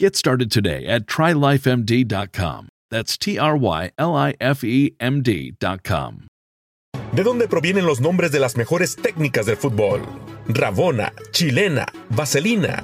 Get started today at trylifemd.com. That's T R Y L I F E M D.com. ¿De dónde provienen los nombres de las mejores técnicas del fútbol? Rabona, chilena, vaselina.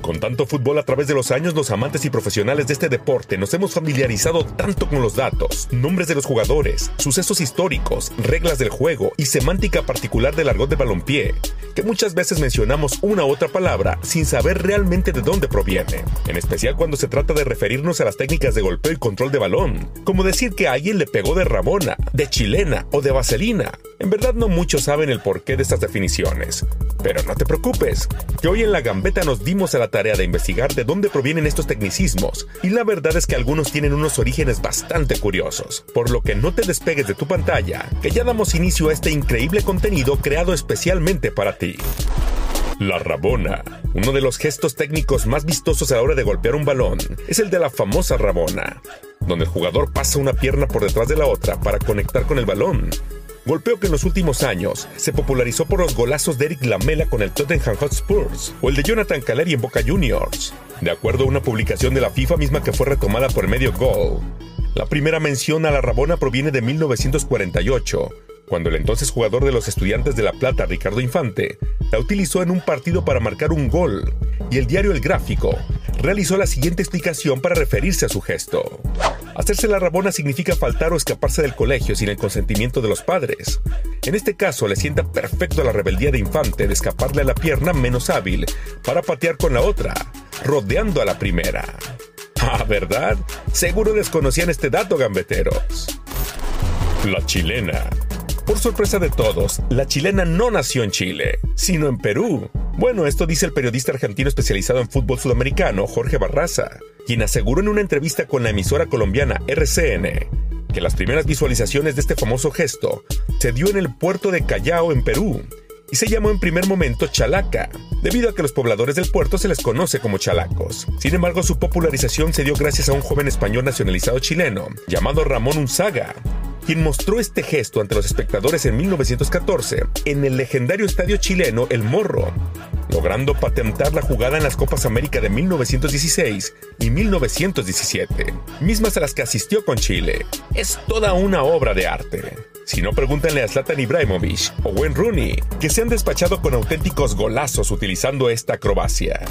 Con tanto fútbol a través de los años, los amantes y profesionales de este deporte nos hemos familiarizado tanto con los datos, nombres de los jugadores, sucesos históricos, reglas del juego y semántica particular del argot de balompié, que muchas veces mencionamos una u otra palabra sin saber realmente de dónde proviene, en especial cuando se trata de referirnos a las técnicas de golpeo y control de balón, como decir que alguien le pegó de Ramona, de chilena o de vaselina. En verdad no muchos saben el porqué de estas definiciones, pero no te preocupes, que hoy en la gambeta nos dimos a la tarea de investigar de dónde provienen estos tecnicismos, y la verdad es que algunos tienen unos orígenes bastante curiosos, por lo que no te despegues de tu pantalla, que ya damos inicio a este increíble contenido creado especialmente para ti. La rabona, uno de los gestos técnicos más vistosos a la hora de golpear un balón, es el de la famosa rabona, donde el jugador pasa una pierna por detrás de la otra para conectar con el balón, golpeo que en los últimos años se popularizó por los golazos de Eric Lamela con el Tottenham Hotspurs o el de Jonathan Caleri en Boca Juniors, de acuerdo a una publicación de la FIFA misma que fue retomada por medio Goal. La primera mención a la Rabona proviene de 1948, cuando el entonces jugador de los Estudiantes de La Plata, Ricardo Infante, la utilizó en un partido para marcar un gol, y el diario El Gráfico realizó la siguiente explicación para referirse a su gesto. Hacerse la rabona significa faltar o escaparse del colegio sin el consentimiento de los padres. En este caso le sienta perfecto a la rebeldía de Infante de escaparle a la pierna menos hábil para patear con la otra, rodeando a la primera. Ah, ¿verdad? Seguro desconocían este dato, gambeteros. La chilena. Por sorpresa de todos, la chilena no nació en Chile, sino en Perú. Bueno, esto dice el periodista argentino especializado en fútbol sudamericano, Jorge Barraza, quien aseguró en una entrevista con la emisora colombiana RCN que las primeras visualizaciones de este famoso gesto se dio en el puerto de Callao, en Perú, y se llamó en primer momento chalaca, debido a que los pobladores del puerto se les conoce como chalacos. Sin embargo, su popularización se dio gracias a un joven español nacionalizado chileno, llamado Ramón Unzaga, quien mostró este gesto ante los espectadores en 1914 en el legendario estadio chileno El Morro, logrando patentar la jugada en las Copas América de 1916 y 1917, mismas a las que asistió con Chile. Es toda una obra de arte. Si no, pregúntenle a Zlatan Ibrahimovic o Wayne Rooney, que se han despachado con auténticos golazos utilizando esta acrobacia.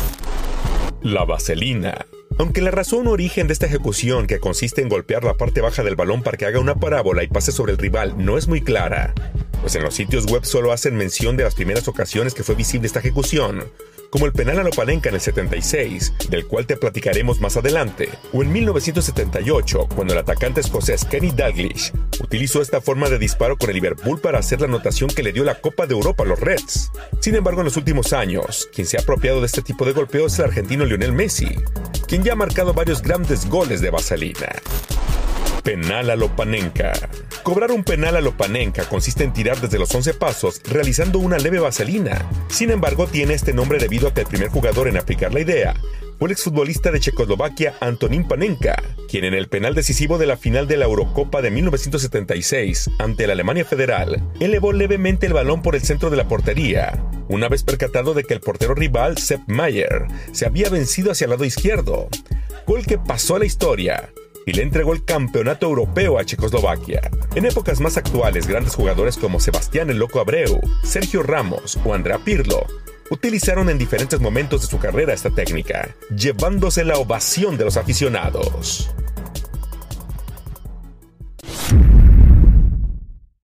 La vaselina. Aunque la razón o origen de esta ejecución, que consiste en golpear la parte baja del balón para que haga una parábola y pase sobre el rival, no es muy clara, pues en los sitios web solo hacen mención de las primeras ocasiones que fue visible esta ejecución, como el penal a Lopanenka en el 76, del cual te platicaremos más adelante, o en 1978, cuando el atacante escocés Kenny Dalglish utilizó esta forma de disparo con el Liverpool para hacer la anotación que le dio la Copa de Europa a los Reds. Sin embargo, en los últimos años, quien se ha apropiado de este tipo de golpeo es el argentino Lionel Messi, quien ya ha marcado varios grandes goles de vaselina. Penal a Lopanenka. Cobrar un penal a Lopanenka consiste en tirar desde los 11 pasos realizando una leve vaselina. Sin embargo, tiene este nombre debido a que el primer jugador en aplicar la idea el exfutbolista de Checoslovaquia Antonín Panenka, quien en el penal decisivo de la final de la Eurocopa de 1976 ante la Alemania Federal elevó levemente el balón por el centro de la portería, una vez percatado de que el portero rival Sepp Mayer se había vencido hacia el lado izquierdo, gol que pasó a la historia y le entregó el campeonato europeo a Checoslovaquia. En épocas más actuales, grandes jugadores como Sebastián el Loco Abreu, Sergio Ramos o Andrea Pirlo utilizaron en diferentes momentos de su carrera esta técnica, llevándose la ovación de los aficionados.